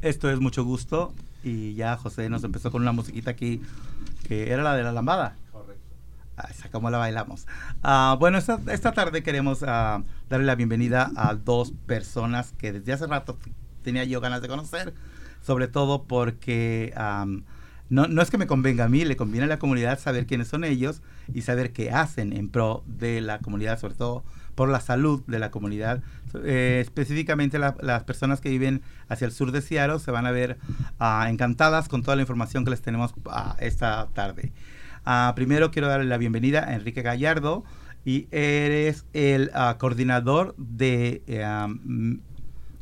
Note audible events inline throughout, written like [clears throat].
Esto es mucho gusto y ya José nos empezó con una musiquita aquí que era la de la lambada. Correcto. Ah, esa la bailamos. Ah, bueno, esta, esta, tarde queremos ah, darle la bienvenida a dos personas que desde hace rato tenía yo ganas de conocer, sobre todo porque no, no es que me convenga a mí, le conviene a la comunidad saber quiénes son ellos y saber qué hacen en pro de la comunidad, sobre todo por la salud de la comunidad. Eh, específicamente las personas que viven hacia el sur de Seattle se van a ver ah, encantadas con toda la información que les tenemos ah, esta tarde. Ah, primero quiero darle la bienvenida a Enrique Gallardo y eres el coordinador de eh,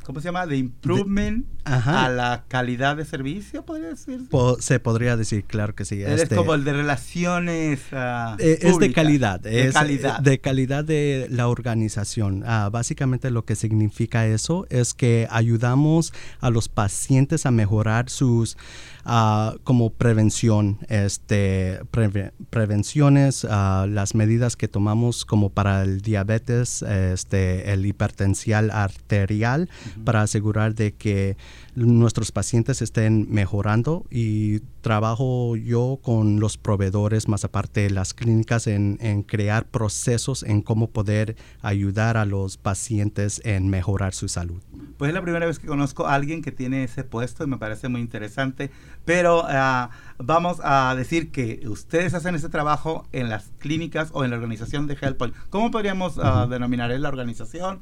¿cómo se llama? De improvement a la calidad de servicio, podría decir. se podría decir, claro que sí. Es este como el de relaciones. Uh, es de calidad. De calidad. De calidad de la organización. Uh, básicamente lo que significa eso es que ayudamos a los pacientes a mejorar sus como prevención, este, prevenciones, las medidas que tomamos como para el diabetes, este, el hipertensial arterial, para asegurar de que nuestros pacientes estén mejorando y trabajo yo con los proveedores, más aparte las clínicas, en, crear procesos en cómo poder ayudar a los pacientes en mejorar su salud. Pues es la primera vez que conozco a alguien que tiene ese puesto y me parece muy interesante, pero ah, vamos a decir que ustedes hacen ese trabajo en las clínicas o en la organización de HealthPoint. ¿Cómo podríamos uh, denominar la organización?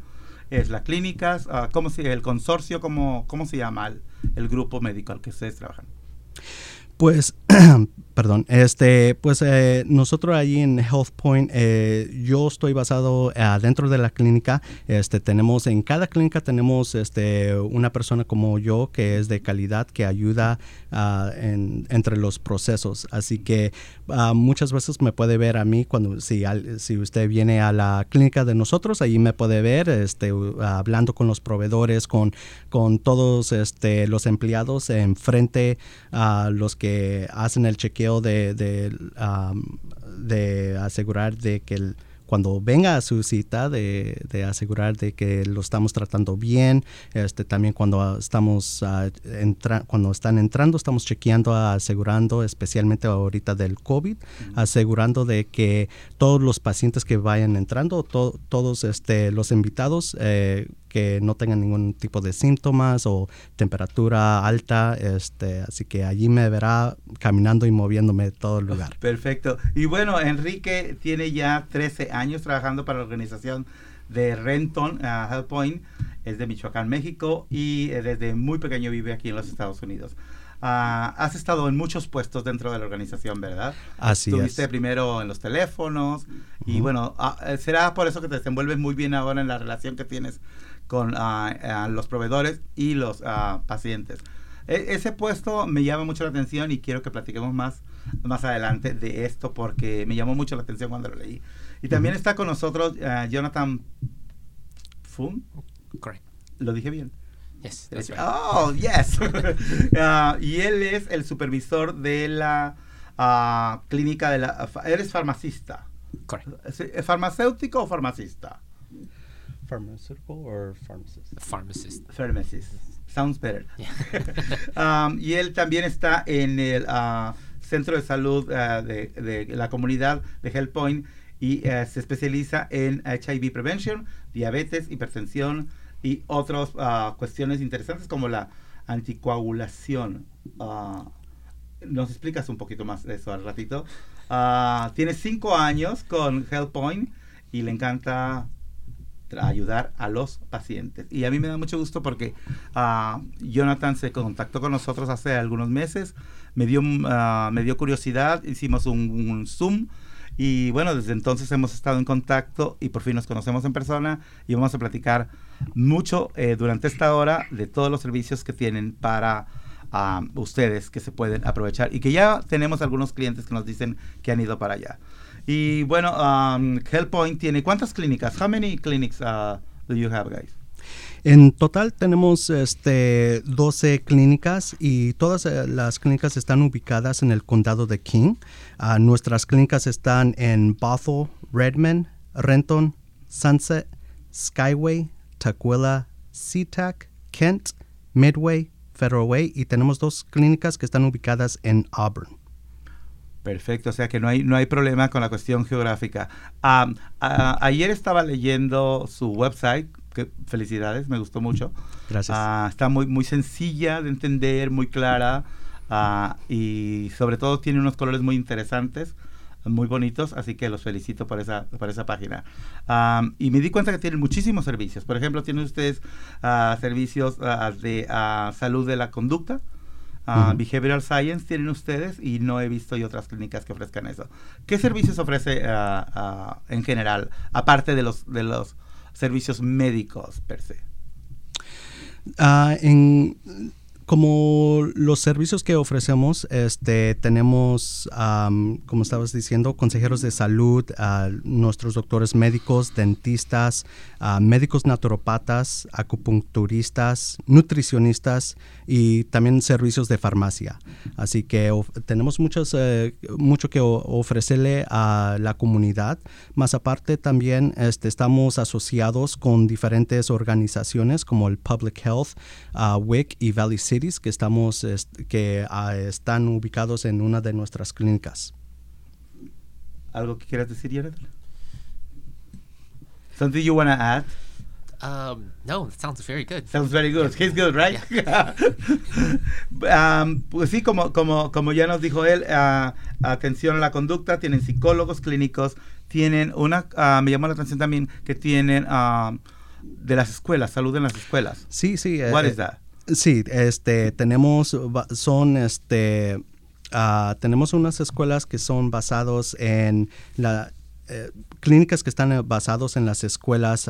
Es las clínicas, uh, ¿cómo se, el consorcio, cómo, cómo se llama el, grupo médico al que ustedes trabajan? Pues [clears throat] Perdón, este, pues eh, nosotros allí en HealthPoint, eh, yo estoy basado adentro de la clínica. Este, tenemos en cada clínica tenemos este una persona como yo que es de calidad que ayuda uh, en, entre los procesos. Así que muchas veces me puede ver a mí cuando si si usted viene a la clínica de nosotros, allí me puede ver, este, hablando con los proveedores, con con todos este los empleados enfrente a los que hacen el chequeo de, de, asegurar de que cuando venga a su cita de, asegurar de que lo estamos tratando bien este también cuando estamos uh, cuando están entrando estamos chequeando asegurando especialmente ahorita del covid asegurando de que todos los pacientes que vayan entrando todos este los invitados eh, que no tengan ningún tipo de síntomas o temperatura alta, este, así que allí me verá caminando y moviéndome todo el lugar. Perfecto. Y bueno, Enrique tiene ya 13 años trabajando para la organización de Renton uh, Health Point, es de Michoacán, México, y eh, desde muy pequeño vive aquí en los Estados Unidos. Ah, has estado en muchos puestos dentro de la organización, ¿verdad? Así Estuviste primero en los teléfonos y bueno, ah, eh, será por eso que te desenvuelves muy bien ahora en la relación que tienes con uh, los proveedores y los uh, pacientes. E ese puesto me llama mucho la atención y quiero que platiquemos más más adelante de esto porque me llamó mucho la atención cuando lo leí. Y también uh -huh. está con nosotros uh, Jonathan Fung. Correct. ¿Lo dije bien? Yes, that's right. Oh, yes. [laughs] [laughs] y él es el supervisor de la clínica de la... ¿Eres farmacista? Correct. ¿Farmacéutico o farmacista? Pharmaceutical or pharmacist? Pharmacist. Pharmacist. Sounds better. [laughs] um, y él también está en el uh, centro de salud uh, de, de, la comunidad de HealthPoint y uh, se especializa en HIV prevention, diabetes, hipertensión y otras cuestiones interesantes como la anticoagulación. ¿Nos explicas un poquito más de eso al ratito? tiene cinco años con HealthPoint y le encanta ayudar a los pacientes. Y a mí me da mucho gusto porque uh, Jonathan se contactó con nosotros hace algunos meses, me dio, uh, me dio curiosidad, hicimos un, un, Zoom y bueno, desde entonces hemos estado en contacto y por fin nos conocemos en persona y vamos a platicar mucho eh, durante esta hora de todos los servicios que tienen para uh, ustedes que se pueden aprovechar y que ya tenemos algunos clientes que nos dicen que han ido para allá. Y bueno, um, HealthPoint tiene cuántas clínicas? How many clinics uh, do you have, guys? En total tenemos este, 12 clínicas y todas eh, las clínicas están ubicadas en el condado de King. Uh, nuestras clínicas están en Bothell, Redmond, Renton, Sunset, Skyway, Tukwila, SeaTac, Kent, Midway, Federal Way y tenemos dos clínicas que están ubicadas en Auburn. Perfecto, o sea que no hay, no hay problema con la cuestión geográfica. ayer estaba leyendo su website, que felicidades, me gustó mucho. Gracias. Ah, está muy, muy sencilla de entender, muy clara ah, y sobre todo tiene unos colores muy interesantes muy bonitos, así que los felicito por esa, por esa página. y me di cuenta que tienen muchísimos servicios. Por ejemplo, tienen ustedes ah, servicios de salud de la conducta, Behavioral Science tienen ustedes y no he visto yo otras clínicas que ofrezcan eso. ¿Qué servicios ofrece en general, aparte de los, de los servicios médicos per se? Ah, en como los servicios que ofrecemos, este, tenemos, como estabas diciendo, consejeros de salud, nuestros doctores médicos, dentistas, médicos naturopatas, acupuncturistas, nutricionistas y también servicios de farmacia. Así que tenemos muchos, eh, mucho que ofrecerle a la comunidad. Más aparte, también este, estamos asociados con diferentes organizaciones como el Public Health, WIC y Valley City que, estamos, que ah, están ubicados en una de nuestras clínicas. ¿Algo que quieras decir, Jonathan? Something you want to add? Um, no, it sounds very good. Sounds very good. He's good, right? [laughs] um, pues sí, como, como, como ya nos dijo él, uh, atención a la conducta, tienen psicólogos clínicos, tienen una, uh, me llamó la atención también que tienen uh, de las escuelas, salud en las escuelas. Sí, sí. What eh, is that? Sí, este, tenemos, son, este, uh, tenemos unas escuelas que son basados en la eh, clínicas que están basados en las escuelas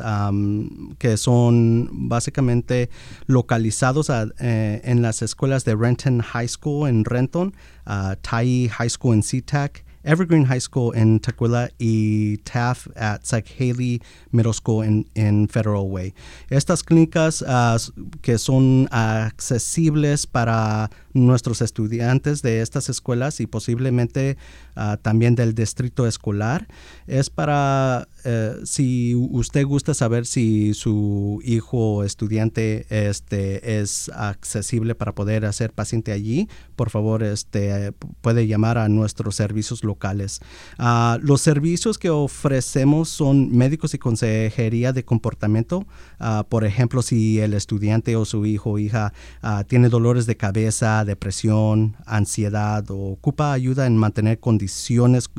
que son básicamente localizados eh, en las escuelas de Renton High School en Renton, uh, Tai High School en SeaTac, Evergreen High School in Tequila y TAF at Psych Haley Middle School en, in Federal Way. Estas clínicas uh, que son accesibles para nuestros estudiantes de estas escuelas y posiblemente uh, también del distrito escolar es para eh, si usted gusta saber si su hijo o estudiante este, es accesible para poder hacer paciente allí, por favor este, puede llamar a nuestros servicios locales. Ah, los servicios que ofrecemos son médicos y consejería de comportamiento. Ah, por ejemplo, si el estudiante o su hijo o hija ah, tiene dolores de cabeza, depresión, ansiedad o ocupa ayuda en mantener condiciones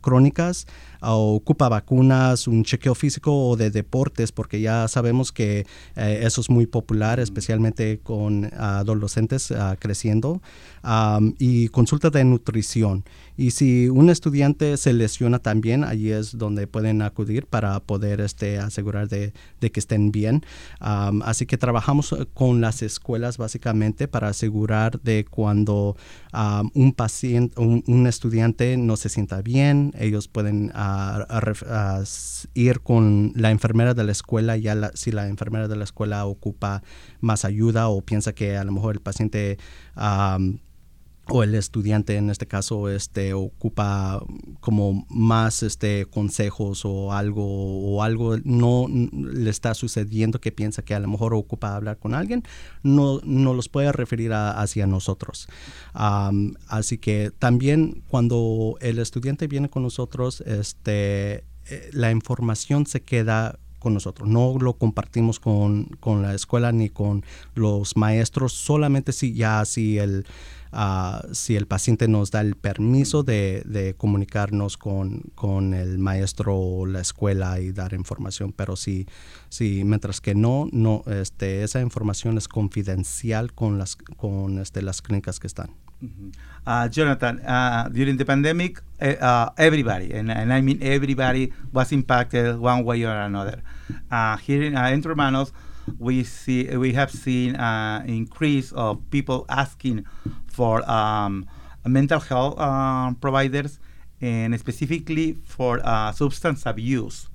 crónicas, ocupa vacunas, un chequeo físico o de deportes, porque ya sabemos que eh, eso es muy popular, especialmente con adolescentes ah, creciendo, y consulta de nutrición. Y si un estudiante se lesiona también, allí es donde pueden acudir para poder este, asegurar de, que estén bien. así que trabajamos con las escuelas básicamente para asegurar de cuando un paciente, un, estudiante no se sienta bien, ellos pueden ir con la enfermera de la escuela, ya si la enfermera de la escuela ocupa más ayuda o piensa que a lo mejor el paciente o el estudiante en este caso este ocupa como más este consejos o algo o algo no le está sucediendo que piensa que a lo mejor ocupa hablar con alguien no, no los puede referir hacia nosotros. Así que también cuando el estudiante viene con nosotros este eh, la información se queda con nosotros. No lo compartimos con, con, la escuela ni con los maestros, solamente si ya si el, si el paciente nos da el permiso de, comunicarnos con, con, el maestro o la escuela y dar información, pero si, si mientras que no, no este, esa información es confidencial con las, con este, las clínicas que están. Uh, Jonathan, uh, during the pandemic, uh, everybody, and, and, I mean everybody, was impacted one way or another. Uh, here in uh, we see we have seen an increase of people asking for um, mental health uh, providers and specifically for uh, substance abuse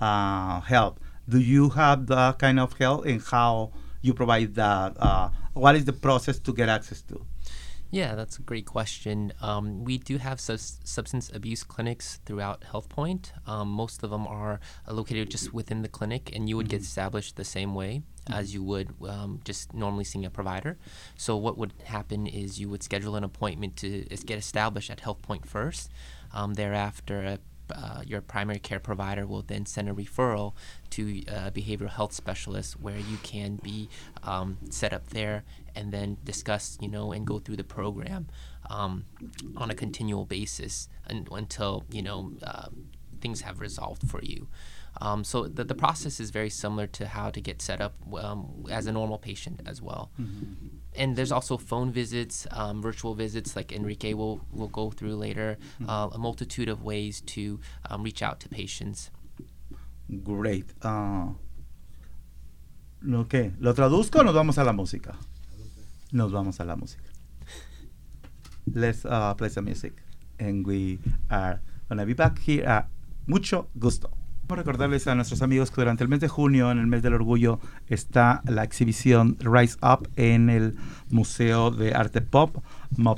uh, help. Do you have that kind of help and how you provide that? Uh, what is the process to get access to? Yeah, that's a great question. Um, we do have substance abuse clinics throughout HealthPoint. Um, most of them are located just within the clinic, and you would mm-hmm. get established the same way. as you would um, just normally seeing a provider. So what would happen is you would schedule an appointment to get established at HealthPoint first. Um, thereafter, uh, your primary care provider will then send a referral to a behavioral health specialist where you can be um, set up there and then discuss, you know, and go through the program um, on a continual basis and, until, you know, uh, things have resolved for you. Um, so the, the process is very similar to how to get set up um, as a normal patient as well. Mm-hmm. And there's also phone visits, um, virtual visits, like Enrique will, will go through later, mm-hmm. uh, a multitude of ways to um, reach out to patients. Great. Uh, okay. ¿Lo traduzco o nos vamos a la música? Nos vamos a la música. Let's uh, play some music. And we are going to be back here. Uh, mucho gusto recordarles a nuestros amigos que durante el mes de junio, en el mes del orgullo, está la exhibición Rise Up en el Museo de Arte Pop,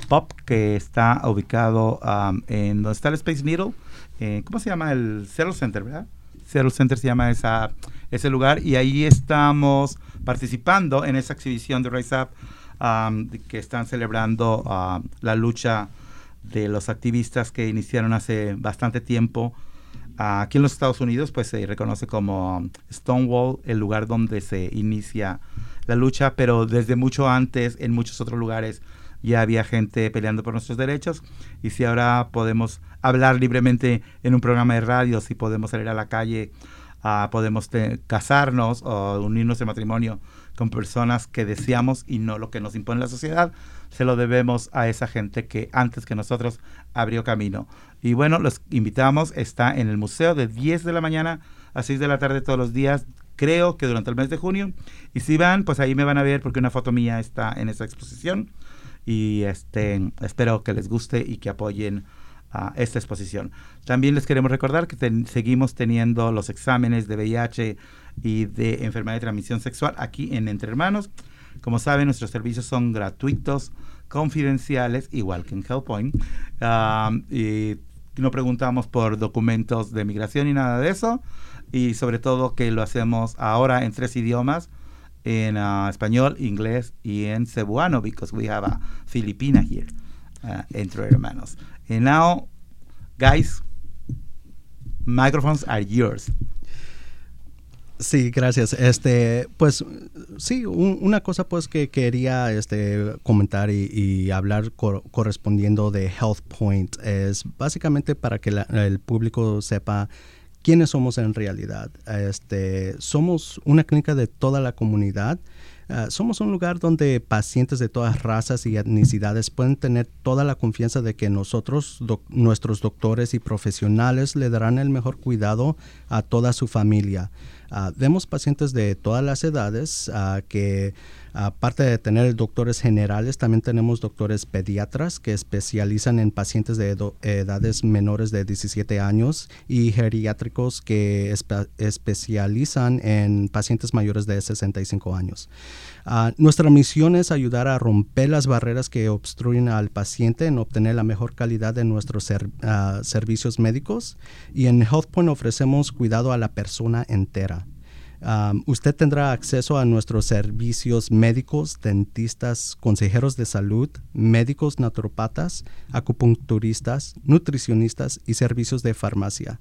Pop, que está ubicado um, en donde está el Space Needle. Eh, ¿Cómo se llama? El Zero Center, ¿verdad? Center se llama esa, ese lugar y ahí estamos participando en esa exhibición de Rise Up um, que están celebrando uh, la lucha de los activistas que iniciaron hace bastante tiempo aquí en los Estados Unidos, pues se reconoce como Stonewall, el lugar donde se inicia la lucha, pero desde mucho antes, en muchos otros lugares, ya había gente peleando por nuestros derechos. Y si ahora podemos hablar libremente en un programa de radio, si podemos salir a la calle, uh, podemos casarnos o unirnos en matrimonio con personas que deseamos y no lo que nos impone la sociedad, se lo debemos a esa gente que antes que nosotros abrió camino. Y bueno, los invitamos, está en el museo de 10 de la mañana a 6 de la tarde todos los días, creo que durante el mes de junio. Y si van, pues ahí me van a ver porque una foto mía está en esa exposición. Y este, espero que les guste y que apoyen a esta exposición. También les queremos recordar que seguimos teniendo los exámenes de VIH y de enfermedad de transmisión sexual aquí en Entre Hermanos. Como saben, nuestros servicios son gratuitos, confidenciales, igual que en HealthPoint. y no preguntamos por documentos de migración ni nada de eso. Y sobre todo que lo hacemos ahora en tres idiomas, en uh, español, inglés y en cebuano, because we have a Filipina here, uh, entre hermanos. And now, guys, microphones are yours. Sí, gracias. Este, pues sí, una cosa pues que quería este, comentar y, hablar correspondiendo de Health Point es básicamente para que el público sepa quiénes somos en realidad. Este, somos una clínica de toda la comunidad. Ah, somos un lugar donde pacientes de todas razas y etnicidades pueden tener toda la confianza de que nosotros, nuestros doctores y profesionales, le darán el mejor cuidado a toda su familia. Uh, vemos pacientes de todas las edades uh, que aparte de tener doctores generales, también tenemos doctores pediatras que especializan en pacientes de edades menores de 17 años y geriátricos que especializan en pacientes mayores de 65 años. Uh, nuestra misión es ayudar a romper las barreras que obstruyen al paciente en obtener la mejor calidad de nuestros servicios médicos y en HealthPoint ofrecemos cuidado a la persona entera usted tendrá acceso a nuestros servicios médicos, dentistas, consejeros de salud, médicos naturopatas, acupuncturistas, nutricionistas y servicios de farmacia.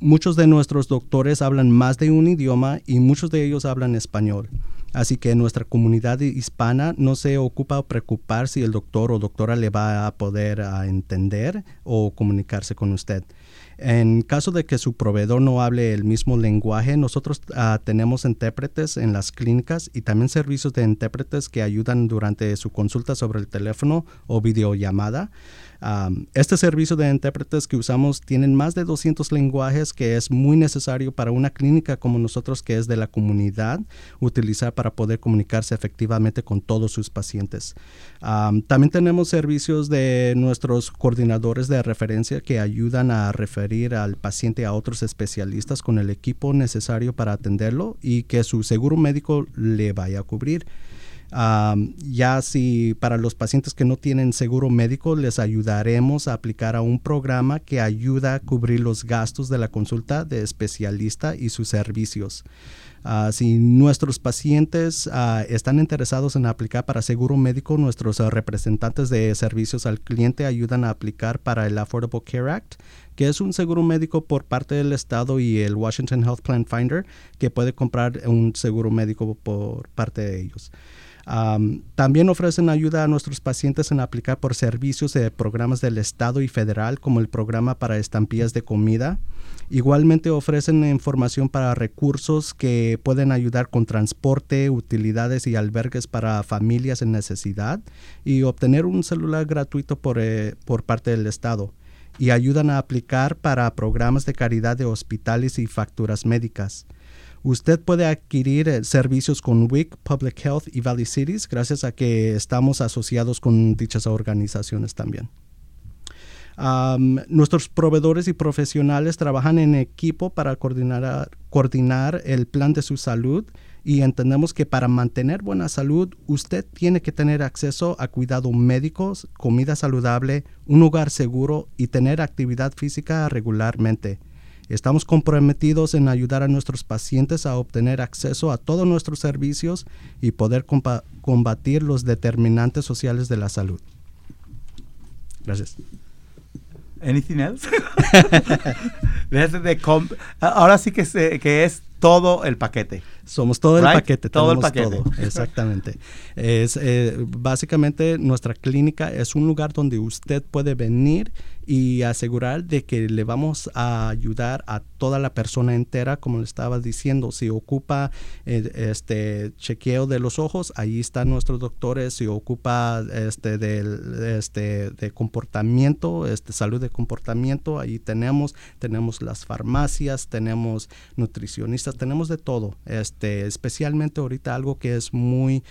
Muchos de nuestros doctores hablan más de un idioma y muchos de ellos hablan español. Así que nuestra comunidad hispana no se ocupa o preocupar si el doctor o doctora le va a poder entender o comunicarse con usted. En caso de que su proveedor no hable el mismo lenguaje, nosotros ah, tenemos intérpretes en las clínicas y también servicios de intérpretes que ayudan durante su consulta sobre el teléfono o videollamada este servicio de intérpretes que usamos tienen más de 200 lenguajes que es muy necesario para una clínica como nosotros que es de la comunidad utilizar para poder comunicarse efectivamente con todos sus pacientes. también tenemos servicios de nuestros coordinadores de referencia que ayudan a referir al paciente a otros especialistas con el equipo necesario para atenderlo y que su seguro médico le vaya a cubrir ya si para los pacientes que no tienen seguro médico, les ayudaremos a aplicar a un programa que ayuda a cubrir los gastos de la consulta de especialista y sus servicios. Ah, si nuestros pacientes ah, están interesados en aplicar para seguro médico, nuestros ah, representantes de servicios al cliente ayudan a aplicar para el Affordable Care Act, que es un seguro médico por parte del Estado y el Washington Health Plan Finder, que puede comprar un seguro médico por parte de ellos también ofrecen ayuda a nuestros pacientes en aplicar por servicios de programas del Estado y federal, como el programa para estampillas de comida. Igualmente ofrecen información para recursos que pueden ayudar con transporte, utilidades y albergues para familias en necesidad y obtener un celular gratuito por, eh, por parte del Estado. Y ayudan a aplicar para programas de caridad de hospitales y facturas médicas. Usted puede adquirir eh, servicios con WIC, Public Health y Valley Cities gracias a que estamos asociados con dichas organizaciones también. nuestros proveedores y profesionales trabajan en equipo para coordinar, coordinar el plan de su salud y entendemos que para mantener buena salud usted tiene que tener acceso a cuidado médicos, comida saludable, un hogar seguro y tener actividad física regularmente. Estamos comprometidos en ayudar a nuestros pacientes a obtener acceso a todos nuestros servicios y poder combatir los determinantes sociales de la salud. Gracias. Anything else? [laughs] Ahora sí que, que es todo el paquete. Somos todo el paquete, todo el paquete. Todo, exactamente. es eh, básicamente nuestra clínica es un lugar donde usted puede venir y asegurar de que le vamos a ayudar a toda la persona entera, como le estaba diciendo. Si ocupa eh, este chequeo de los ojos, ahí están nuestros doctores. Si ocupa este, de, este, de comportamiento, este, salud de comportamiento, ahí tenemos. Tenemos las farmacias, tenemos nutricionistas, tenemos de todo. Este, especialmente ahorita algo que es muy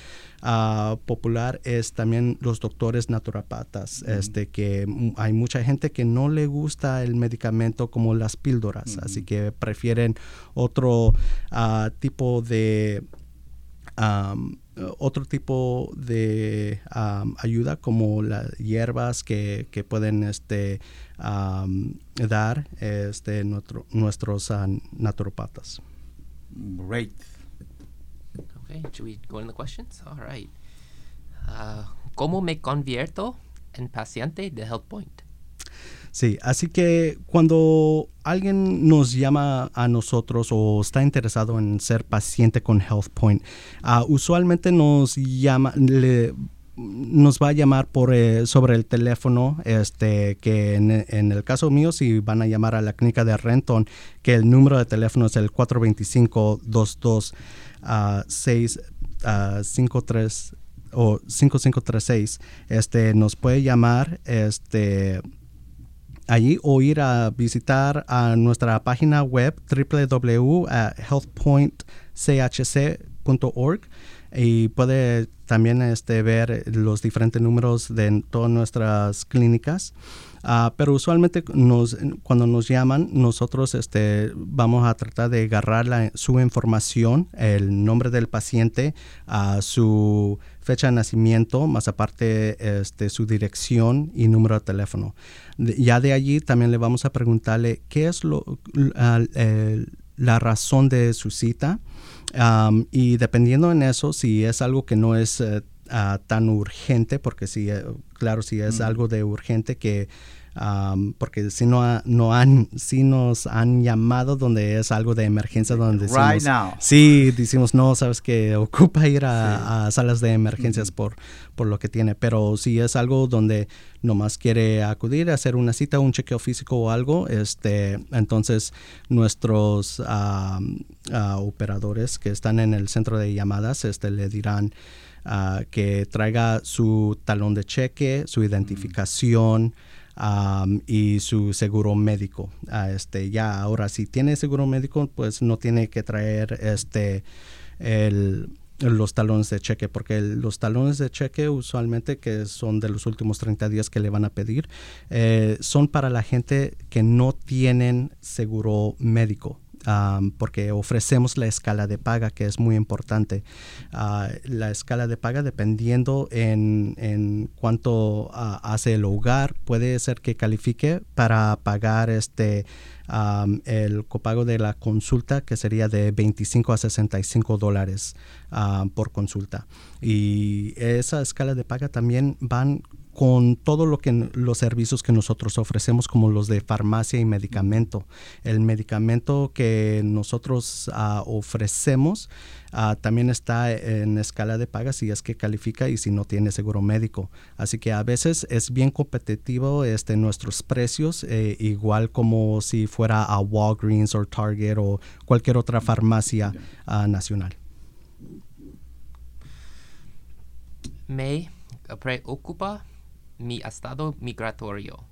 uh, popular es también los doctores naturopatas, este, que hay mucha gente que no le gusta el medicamento como las píldoras, así que prefieren otro uh, tipo de... Um, otro tipo de um, ayuda como las hierbas que, que pueden este, um, dar este, nuestro, nuestros uh, naturopatas. Great. Okay, should we go into the? All right. Uh, ¿Cómo me convierto en paciente de HealthPoint? Sí, así que cuando alguien nos llama a nosotros o está interesado en ser paciente con HealthPoint, uh, usualmente nos llama, nos va a llamar por eh, sobre el teléfono, este, que en, en, el caso mío, si van a llamar a la clínica de Renton, que el número de teléfono es el 425 22 6, 53 o 5536, este, nos puede llamar este, allí o ir a visitar a nuestra página web www.healthpointchc.org y puede también este, ver los diferentes números de todas nuestras clínicas. Ah, pero usualmente nos, cuando nos llaman, nosotros este, vamos a tratar de agarrar su información, el nombre del paciente, a su fecha de nacimiento, más aparte este, su dirección y número de teléfono. ya de allí también le vamos a preguntarle qué es lo, la razón de su cita. y dependiendo en eso, si es algo que no es ah, tan urgente, porque si, eh, claro, si es algo de urgente que porque si no, no han, si nos han llamado donde es algo de emergencia, donde decimos, right now. sí, decimos, no, sabes que [laughs] ocupa ir a, salas de emergencias por, por lo que tiene, pero si es algo donde nomás quiere acudir a hacer una cita, un chequeo físico o algo, este, entonces nuestros operadores que están en el centro de llamadas, este, le dirán, ah, que traiga su talón de cheque, su identificación, y su seguro médico. Uh, este, ya ahora si tiene seguro médico, pues no tiene que traer este los talones de cheque, porque los talones de cheque usualmente, que son de los últimos 30 días que le van a pedir, eh, son para la gente que no tienen seguro médico. Porque ofrecemos la escala de paga, que es muy importante. Ah, la escala de paga, dependiendo en, en cuánto ah, hace el hogar, puede ser que califique para pagar este el copago de la consulta, que sería de 25 a 65 dólares por consulta. Y esa escala de paga también van con todo lo que los servicios que nosotros ofrecemos como los de farmacia y medicamento. El medicamento que nosotros ah, ofrecemos ah, también está en escala de paga si es que califica y si no tiene seguro médico. Así que a veces es bien competitivo este, nuestros precios, eh, igual como si fuera a Walgreens o Target o cualquier otra farmacia ah, nacional. Me preocupa mi estado migratorio.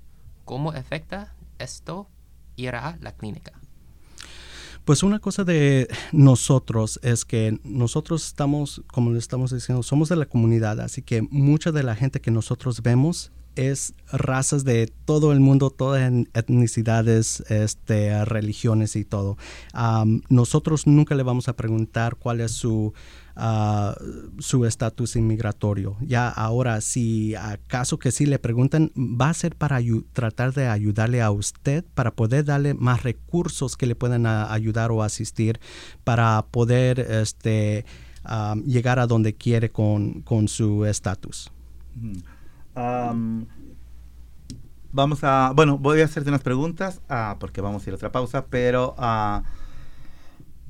¿Cómo afecta esto ir a la clínica? Pues una cosa de nosotros es que nosotros estamos, como le estamos diciendo, somos de la comunidad, así que mucha de la gente que nosotros vemos es razas de todo el mundo, todas etnicidades, este, religiones y todo. nosotros nunca le vamos a preguntar cuál es su su estatus inmigratorio. Ya ahora, si acaso que sí le preguntan, va a ser para tratar de ayudarle a usted, para poder darle más recursos que le puedan ayudar o asistir para poder este, llegar a donde quiere con, su estatus. Vamos a, bueno, voy a hacerte unas preguntas ah, porque vamos a ir a otra pausa, pero... Uh,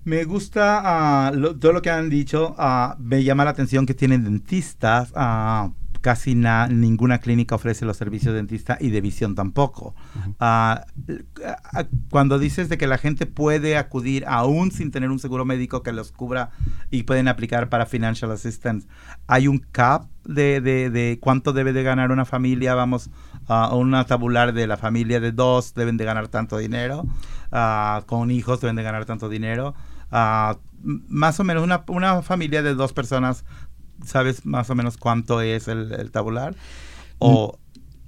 me gusta uh, todo lo que han dicho. Me llama la atención que tienen dentistas. Uh, casi ninguna clínica ofrece los servicios de dentista y de visión tampoco. cuando dices de que la gente puede acudir aún sin tener un seguro médico que los cubra y pueden aplicar para financial assistance, ¿hay un cap de, de, de cuánto debe de ganar una familia? Vamos, a una tabular de la familia de dos deben de ganar tanto dinero, con hijos deben de ganar tanto dinero más o menos una, una, familia de dos personas, ¿sabes más o menos cuánto es el, tabular? O...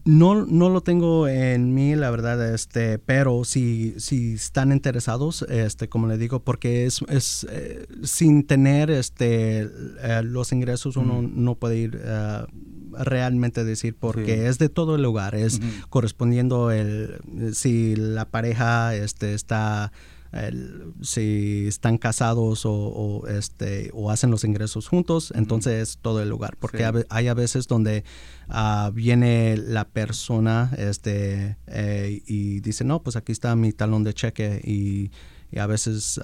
No, no lo tengo en mí, la verdad, este, pero si, si están interesados, este, como le digo, porque es, es eh, sin tener este, eh, los ingresos uno no puede ir uh, realmente decir porque es de todo el lugar, es correspondiendo el, si la pareja este, está si están casados o, este, o hacen los ingresos juntos, entonces todo el lugar, porque hay a veces donde uh, viene la persona este, eh, y dice, no, pues aquí está mi talón de cheque y y a veces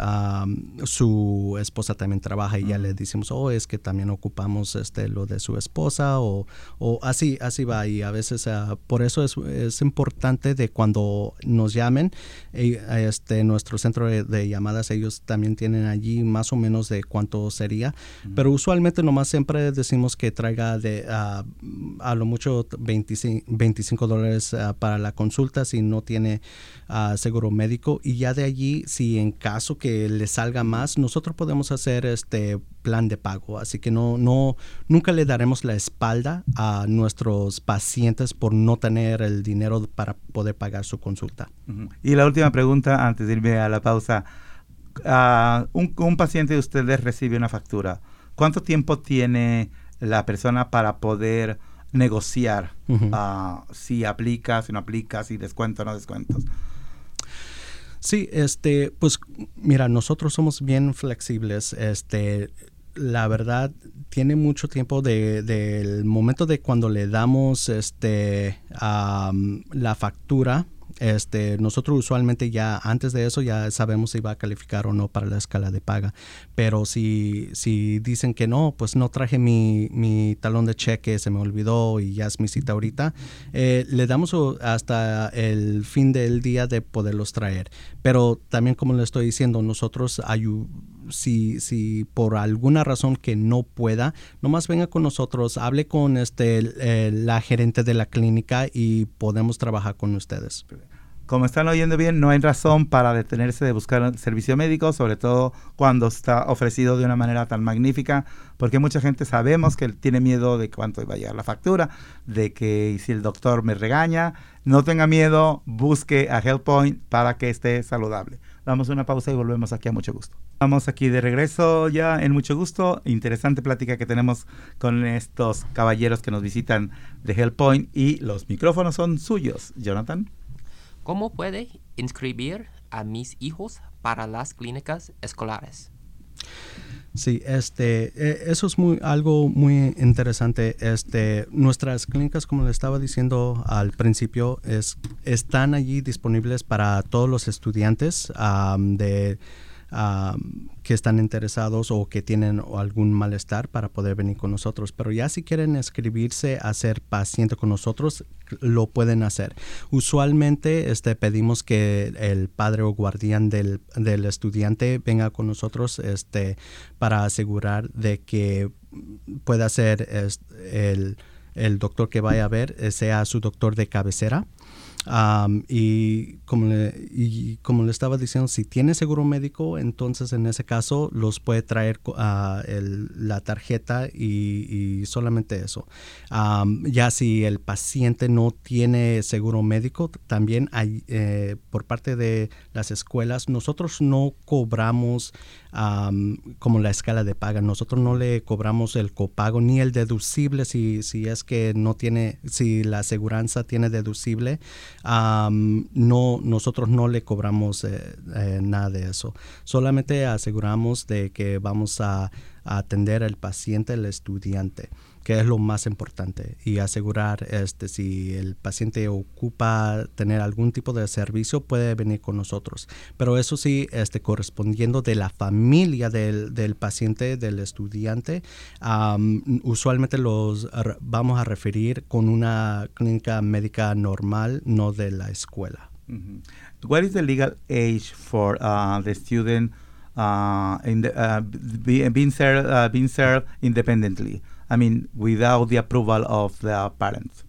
su esposa también trabaja y ya le decimos, oh, es que también ocupamos este, lo de su esposa o, o así, así va. Y a veces ah, por eso es, es, importante de cuando nos llamen, este, nuestro centro de, llamadas, ellos también tienen allí más o menos de cuánto sería, pero usualmente nomás siempre decimos que traiga de a lo mucho 25, 25 dólares ah, para la consulta si no tiene uh, seguro médico y ya de allí si en caso que le salga más nosotros podemos hacer este plan de pago. Así que no no nunca le daremos la espalda a nuestros pacientes por no tener el dinero para poder pagar su consulta. Y la última pregunta antes de irme a la pausa. Uh, un, un paciente de ustedes recibe una factura. Cuánto tiempo tiene la persona para poder negociar uh, si aplica, si no aplica, si descuento o no descuentos. Sí, este, pues mira, nosotros somos bien flexibles. Este, la verdad, tiene mucho tiempo del de, momento de cuando le damos este, la factura este, nosotros usualmente ya antes de eso ya sabemos si va a calificar o no para la escala de paga. Pero si, si dicen que no, pues no traje mi, mi talón de cheque, se me olvidó y ya es mi cita ahorita, eh, le damos hasta el fin del día de poderlos traer. Pero también como le estoy diciendo, nosotros si, si por alguna razón que no pueda, nomás venga con nosotros, hable con este, la gerente de la clínica y podemos trabajar con ustedes. como están oyendo bien, no hay razón para detenerse de buscar servicio médico, sobre todo cuando está ofrecido de una manera tan magnífica, porque mucha gente sabemos que tiene miedo de cuánto va a llegar la factura, de que si el doctor me regaña, no tenga miedo, busque a HealthPoint para que esté saludable. Damos una pausa y volvemos aquí a mucho gusto. Vamos aquí de regreso ya en mucho gusto. Interesante plática que tenemos con estos caballeros que nos visitan de HealthPoint y los micrófonos son suyos. Jonathan. ¿Cómo puede inscribir a mis hijos para las clínicas escolares? Sí, este, e, eso es muy, algo muy interesante. Este, nuestras clínicas, como le estaba diciendo al principio, es, están allí disponibles para todos los estudiantes de que están interesados o que tienen algún malestar para poder venir con nosotros. Pero ya si quieren escribirse a ser paciente con nosotros, lo pueden hacer. Usualmente este, pedimos que el padre o guardián del, del estudiante venga con nosotros este, para asegurar de que pueda ser el, el doctor que vaya a ver, eh, sea su doctor de cabecera y, como le, y como le estaba diciendo, si tiene seguro médico, entonces en ese caso los puede traer uh, la tarjeta y, y solamente eso. ya si el paciente no tiene seguro médico, también hay, eh, por parte de las escuelas, nosotros no cobramos como la escala de paga. Nosotros no le cobramos el copago ni el deducible si, si es que no tiene, si la aseguranza tiene deducible. no, nosotros no le cobramos eh, eh, nada de eso. Solamente aseguramos de que vamos a, a atender al paciente, al estudiante que es lo más importante y asegurar este si el paciente ocupa tener algún tipo de servicio puede venir con nosotros. Pero eso sí este correspondiendo de la familia del, del paciente del estudiante usualmente los vamos a referir con una clínica médica normal no de la escuela. What is the legal age for uh, the student uh, in the, uh, being served, uh, being served independently? I mean, without the approval of the parents?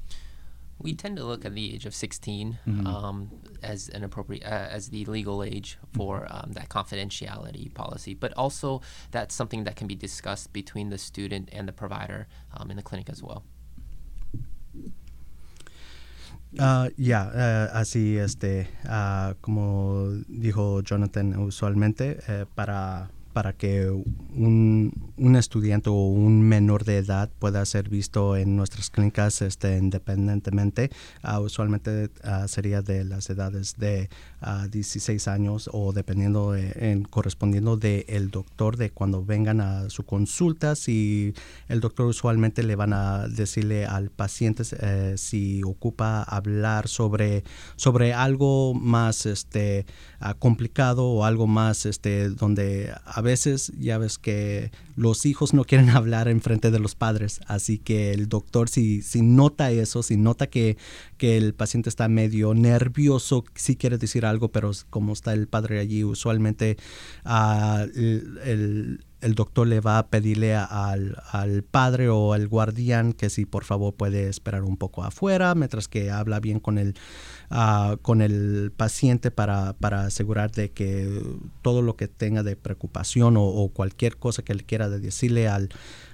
We tend to look at the age of 16 mm-hmm. um, as an appropriate uh, as the legal age for um, that confidentiality policy, but also that's something that can be discussed between the student and the provider um, in the clinic as well. Uh, ya, uh, así este, uh, como dijo Jonathan, usualmente uh, para para que un, un, estudiante o un menor de edad pueda ser visto en nuestras clínicas este, independientemente. Uh, usualmente uh, sería de las edades de uh, ah, 16 años o dependiendo, de, en, correspondiendo del el doctor de cuando vengan a su consulta. Si el doctor usualmente le van a decirle al paciente eh, si ocupa hablar sobre, sobre algo más este, complicado o algo más este, donde veces ya ves que los hijos no quieren [laughs] hablar en frente de los padres, así que el doctor si, si nota eso, si nota que, que el paciente está medio nervioso, si quiere decir algo, pero como está el padre allí, usualmente el el doctor le va a pedirle al, al, padre o al guardián que si por favor puede esperar un poco afuera mientras que habla bien con el, uh, con el paciente para, para, asegurar de que todo lo que tenga de preocupación o, o cualquier cosa que él quiera decirle al,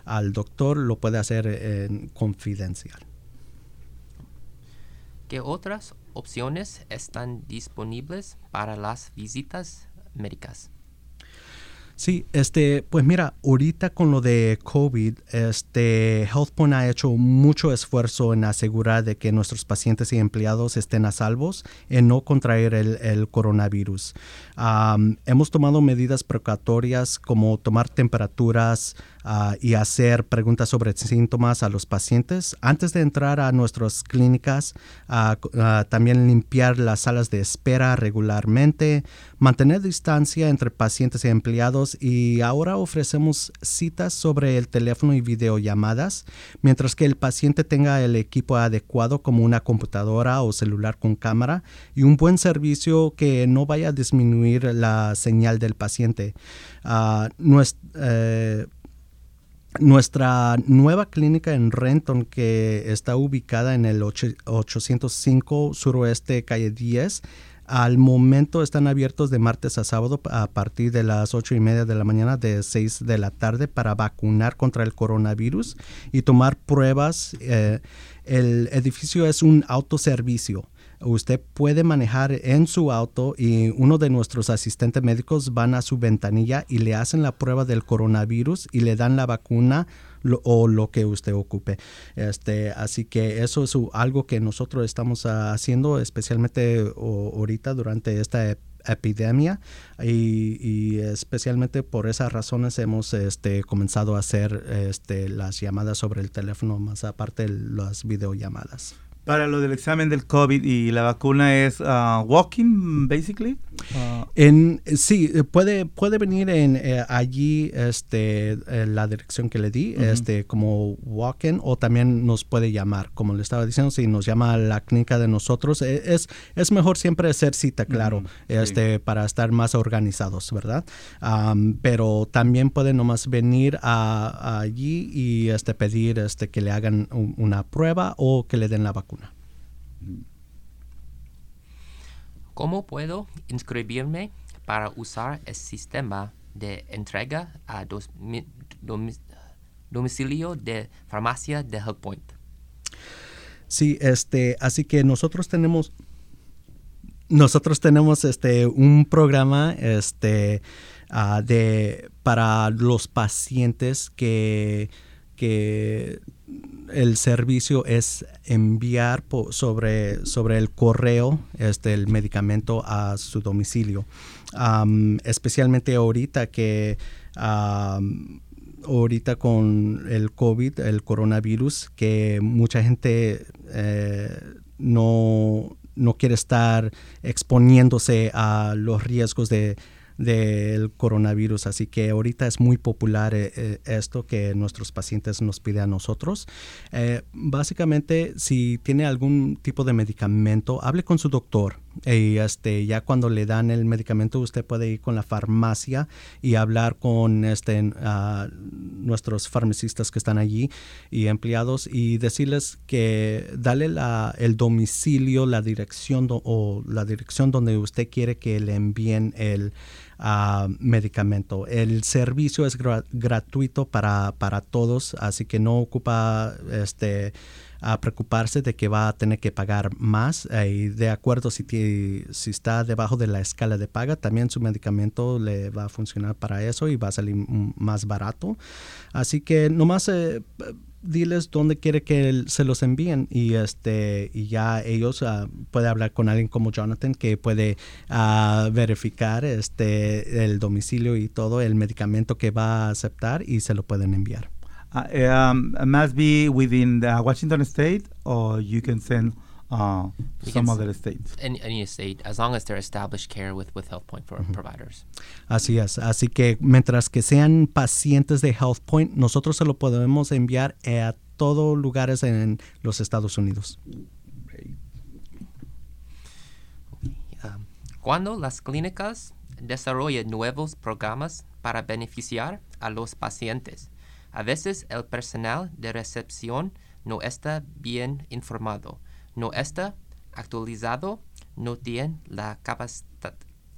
al doctor lo puede hacer en confidencial. ¿Qué otras opciones están disponibles para las visitas médicas? Sí, este, pues mira, ahorita con lo de COVID, este, HealthPoint ha hecho mucho esfuerzo en asegurar de que nuestros pacientes y empleados estén a salvos en no contraer el, coronavirus. hemos tomado medidas precautorias como tomar temperaturas, Ah, y hacer preguntas sobre síntomas a los pacientes. Antes de entrar a nuestras clínicas, ah, ah, también limpiar las salas de espera regularmente, mantener distancia entre pacientes y empleados y ahora ofrecemos citas sobre el teléfono y videollamadas, mientras que el paciente tenga el equipo adecuado como una computadora o celular con cámara y un buen servicio que no vaya a disminuir la señal del paciente. Eh, nuestra nueva clínica en Renton, que está ubicada en el 805 suroeste calle 10, al momento están abiertos de martes a sábado a partir de las ocho y media de la mañana de 6 de la tarde para vacunar contra el coronavirus y tomar pruebas. Eh, el edificio es un autoservicio usted puede manejar en su auto y uno de nuestros asistentes médicos van a su ventanilla y le hacen la prueba del coronavirus y le dan la vacuna o lo que usted ocupe. Este, así que eso es algo que nosotros estamos haciendo especialmente ahorita durante esta epidemia y, especialmente por esas razones hemos este, comenzado a hacer este, las llamadas sobre el teléfono más aparte las videollamadas. Para lo del examen del COVID y la vacuna es uh, walking, basically. Uh, en, sí, puede, puede venir en eh, allí este, la dirección que le di, este, como walking, o también nos puede llamar, como le estaba diciendo, si nos llama a la clínica de nosotros, e, es, es mejor siempre hacer cita, claro, este, para estar más organizados, ¿verdad? pero también puede nomás venir a, allí y este, pedir este, que le hagan una prueba o que le den la vacuna. ¿Cómo puedo inscribirme para usar el sistema de entrega a domicilio de farmacia de HealthPoint? Sí, este, así que nosotros tenemos nosotros tenemos este un programa este ah, de para los pacientes que que el servicio es enviar sobre, sobre el correo este, el medicamento a su domicilio. especialmente ahorita que ahorita con el COVID, el coronavirus, que mucha gente eh, no, no quiere estar exponiéndose a los riesgos de del coronavirus. Así que ahorita es muy popular eh, eh, esto que nuestros pacientes nos piden a nosotros. Eh, básicamente, si tiene algún tipo de medicamento, hable con su doctor. Y este, ya cuando le dan el medicamento, usted puede ir con la farmacia y hablar con este, nuestros farmacistas que están allí y empleados y decirles que dale la, el domicilio, la dirección o la dirección donde usted quiere que le envíen el medicamento. El servicio es gratuito para, para todos, así que no ocupa este a preocuparse de que va a tener que pagar más eh, y de acuerdo si, si está debajo de la escala de paga, también su medicamento le va a funcionar para eso y va a salir más barato. Así que nomás eh, diles dónde quiere que se los envíen y este y ya ellos uh, puede hablar con alguien como Jonathan que puede ah, verificar este el domicilio y todo el medicamento que va a aceptar y se lo pueden enviar. Uh, um, must be within the Washington State or you can send uh, some other states. Any, any state, as long as they're established care with, with HealthPoint for providers. Así es. Así que mientras que sean pacientes de HealthPoint, nosotros se lo podemos enviar a todos lugares en los Estados Unidos. Um, cuando las clínicas desarrollan nuevos programas para beneficiar a los pacientes, a veces el personal de recepción no está bien informado no está actualizado, no tiene la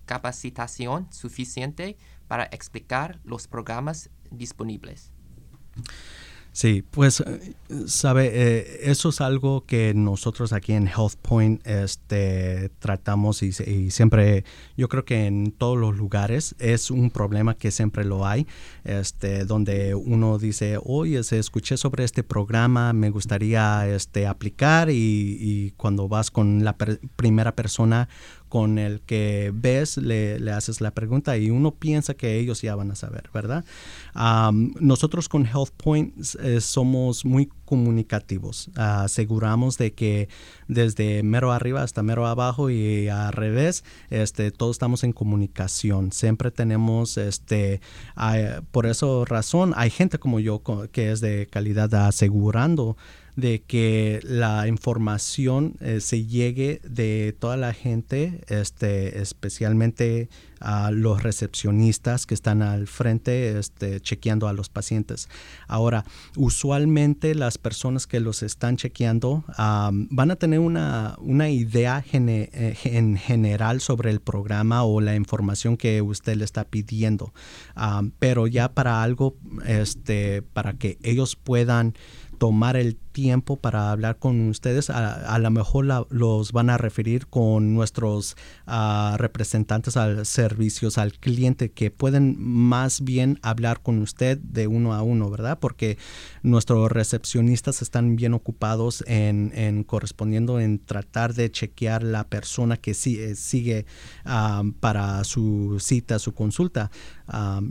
capacitación suficiente para explicar los programas disponibles. Sí, pues eh, sabe, eh, eso es algo que nosotros aquí en Health Point este, tratamos y, siempre, yo creo que en todos los lugares es un problema que siempre lo hay, este, donde uno dice, oye, se escuché sobre este programa, me gustaría este, aplicar y, cuando vas con la primera persona con el que ves, le, haces la pregunta y uno piensa que ellos ya van a saber, ¿verdad? nosotros con Health Point eh, somos muy comunicativos. aseguramos de que desde mero arriba hasta mero abajo y al revés, este, todos estamos en comunicación. Siempre tenemos, este, por esa razón, hay gente como yo que es de calidad asegurando de que la información eh, se llegue de toda la gente, este, especialmente los recepcionistas que están al frente este, chequeando a los pacientes. Ahora, usualmente las personas que los están chequeando van a tener una, una idea eh, en general sobre el programa o la información que usted le está pidiendo, pero ya para algo, este, para que ellos puedan tomar el tiempo para hablar con ustedes, a, lo mejor los van a referir con nuestros ah, representantes al servicios al cliente que pueden más bien hablar con usted de uno a uno, ¿verdad? Porque nuestros recepcionistas están bien ocupados en, correspondiendo en tratar de chequear la persona que sigue, sigue ah, para su cita, su consulta. Ah,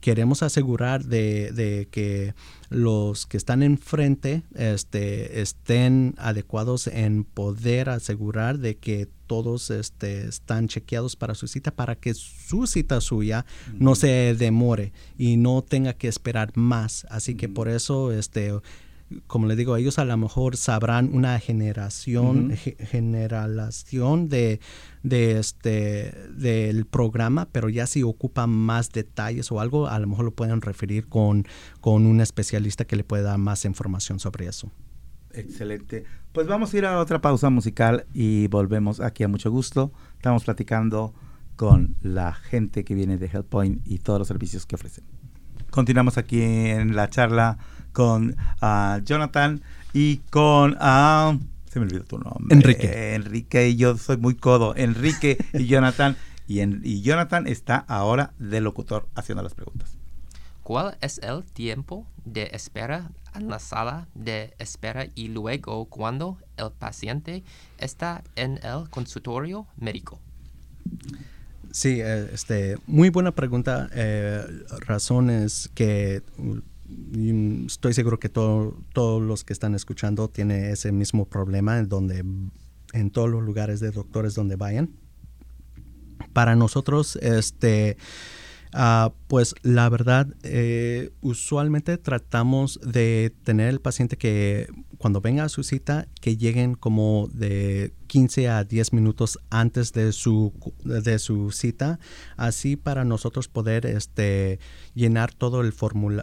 queremos asegurar de, de que los que están enfrente este, estén adecuados en poder asegurar de que todos este, están chequeados para su cita para que su cita suya no se demore y no tenga que esperar más. Así que por eso este, como le digo, ellos a lo mejor sabrán una generación, generalización de, de este, del programa, pero ya si ocupan más detalles o algo, a lo mejor lo pueden referir con, con un especialista que le pueda dar más información sobre eso. Excelente. Pues vamos a ir a otra pausa musical y volvemos aquí a mucho gusto. Estamos platicando con la gente que viene de HealthPoint y todos los servicios que ofrecen. Continuamos aquí en la charla con uh, Jonathan y con... Uh, se me olvidó tu nombre. Enrique. Enrique y yo soy muy codo. Enrique y [laughs] Jonathan. Y, en, y Jonathan está ahora de locutor haciendo las preguntas. ¿Cuál es el tiempo de espera en la sala de espera y luego cuando el paciente está en el consultorio médico? Sí, eh, este, muy buena pregunta. Eh, razones que estoy seguro que todos los que están escuchando tienen ese mismo problema en donde en todos los lugares de doctores donde vayan. Para nosotros, este, uh, pues la verdad, eh, usualmente tratamos de tener el paciente que cuando venga a su cita, que lleguen como de 15 a 10 minutos antes de su, de su cita, así para nosotros poder este, llenar todo el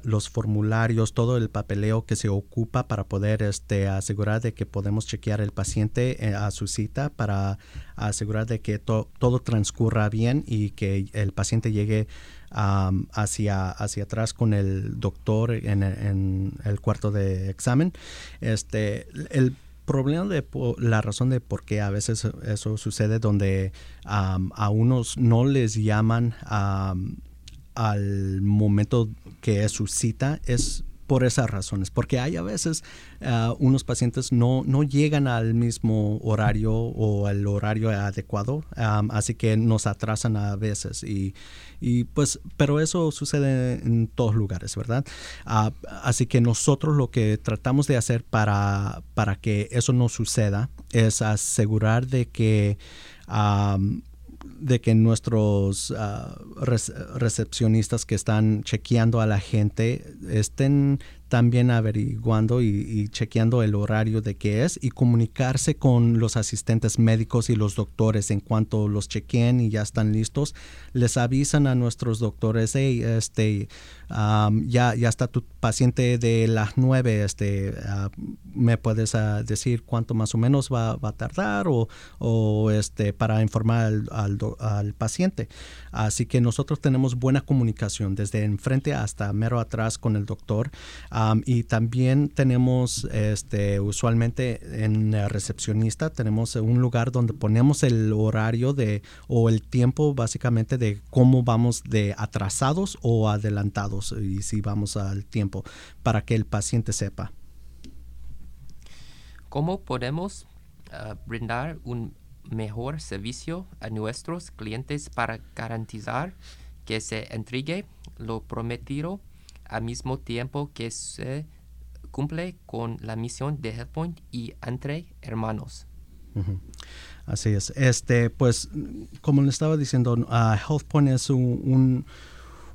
los formularios, todo el papeleo que se ocupa para poder este, asegurar de que podemos chequear el paciente eh, a su cita para asegurar de que todo transcurra bien y que el paciente llegue hacia, hacia atrás con el doctor en, en, el cuarto de examen. este, el problema de la razón de por qué a veces eso sucede donde a unos no les llaman al momento que es su cita es por esas razones, porque hay a veces ah, unos pacientes no, no llegan al mismo horario o al horario adecuado, así que nos atrasan a veces y, y, pues, pero eso sucede en todos lugares, ¿verdad? Ah, así que nosotros lo que tratamos de hacer para, para que eso no suceda es asegurar de que de que nuestros ah, recepcionistas que están chequeando a la gente estén también averiguando y, chequeando el horario de qué es y comunicarse con los asistentes médicos y los doctores en cuanto los chequeen y ya están listos. Les avisan a nuestros doctores, hey, este, ya, ya está tu paciente de las nueve, este, ah, me puedes ah, decir cuánto más o menos va, a tardar o, o, este, para informar al, al, paciente. Así que nosotros tenemos buena comunicación desde enfrente hasta mero atrás con el doctor y también tenemos este, usualmente en el recepcionista tenemos un lugar donde ponemos el horario de o el tiempo básicamente de cómo vamos de atrasados o adelantados y si vamos al tiempo para que el paciente sepa. ¿Cómo podemos ah, brindar un mejor servicio a nuestros clientes para garantizar que se entregue lo prometido al mismo tiempo que se cumple con la misión de HealthPoint y entre hermanos. Así es. Este, pues, como le estaba diciendo, uh, HealthPoint es un,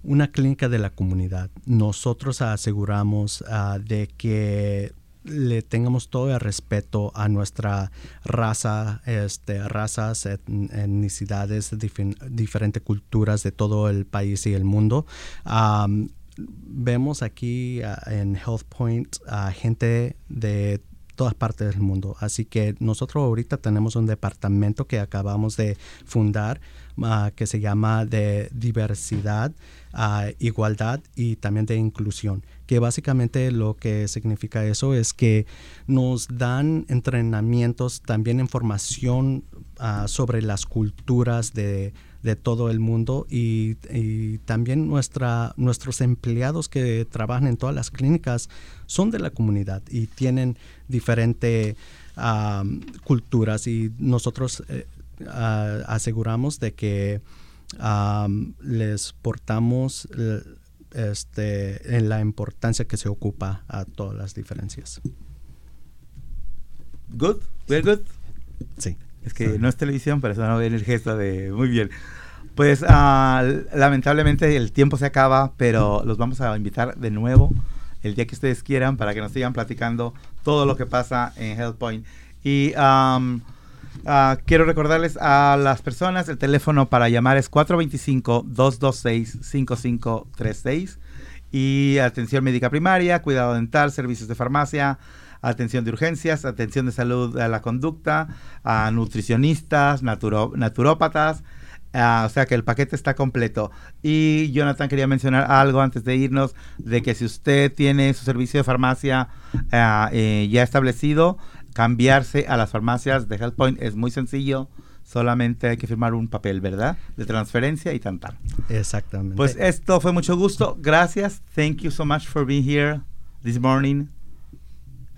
una clínica de la comunidad. Nosotros aseguramos ah, de que le tengamos todo el respeto a nuestra raza, este, razas, etnicidades, diferentes culturas de todo el país y el mundo. vemos aquí ah, en Health Point a gente de todas partes del mundo. Así que nosotros ahorita tenemos un departamento que acabamos de fundar ah, que se llama de diversidad, uh, igualdad y también de inclusión. Que básicamente lo que significa eso es que nos dan entrenamientos, también información ah, sobre las culturas de todo el mundo y, también nuestros empleados que trabajan en todas las clínicas son de la comunidad y tienen diferentes culturas y nosotros eh, aseguramos de que les portamos eh, este, en la importancia que se ocupa a todas las diferencias. Good, very good. Sí. Es que no es televisión, pero eso no ve el gesto de muy bien. Pues ah, lamentablemente el tiempo se acaba, pero los vamos a invitar de nuevo el día que ustedes quieran para que nos sigan platicando todo lo que pasa en HealthPoint. Y ah, quiero recordarles a las personas, el teléfono para llamar es 425-226-5536 y atención médica primaria, cuidado dental, servicios de farmacia, atención de urgencias, atención de salud a la conducta, a nutricionistas, naturópatas. Ah, o sea que el paquete está completo. Y Jonathan quería mencionar algo antes de irnos, de que si usted tiene su servicio de farmacia ah, eh, ya establecido, cambiarse a las farmacias de HealthPoint es muy sencillo. Solamente hay que firmar un papel, ¿verdad? De transferencia y tan Exactamente. Pues esto fue mucho gusto. Gracias. Thank you so much for being here this morning.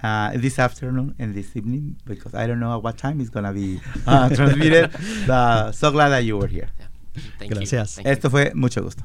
uh, this afternoon and this evening because I don't know at what time it's going to be uh, [laughs] transmitted. uh, so glad that you were here. Yeah. Gracias. Esto fue mucho gusto.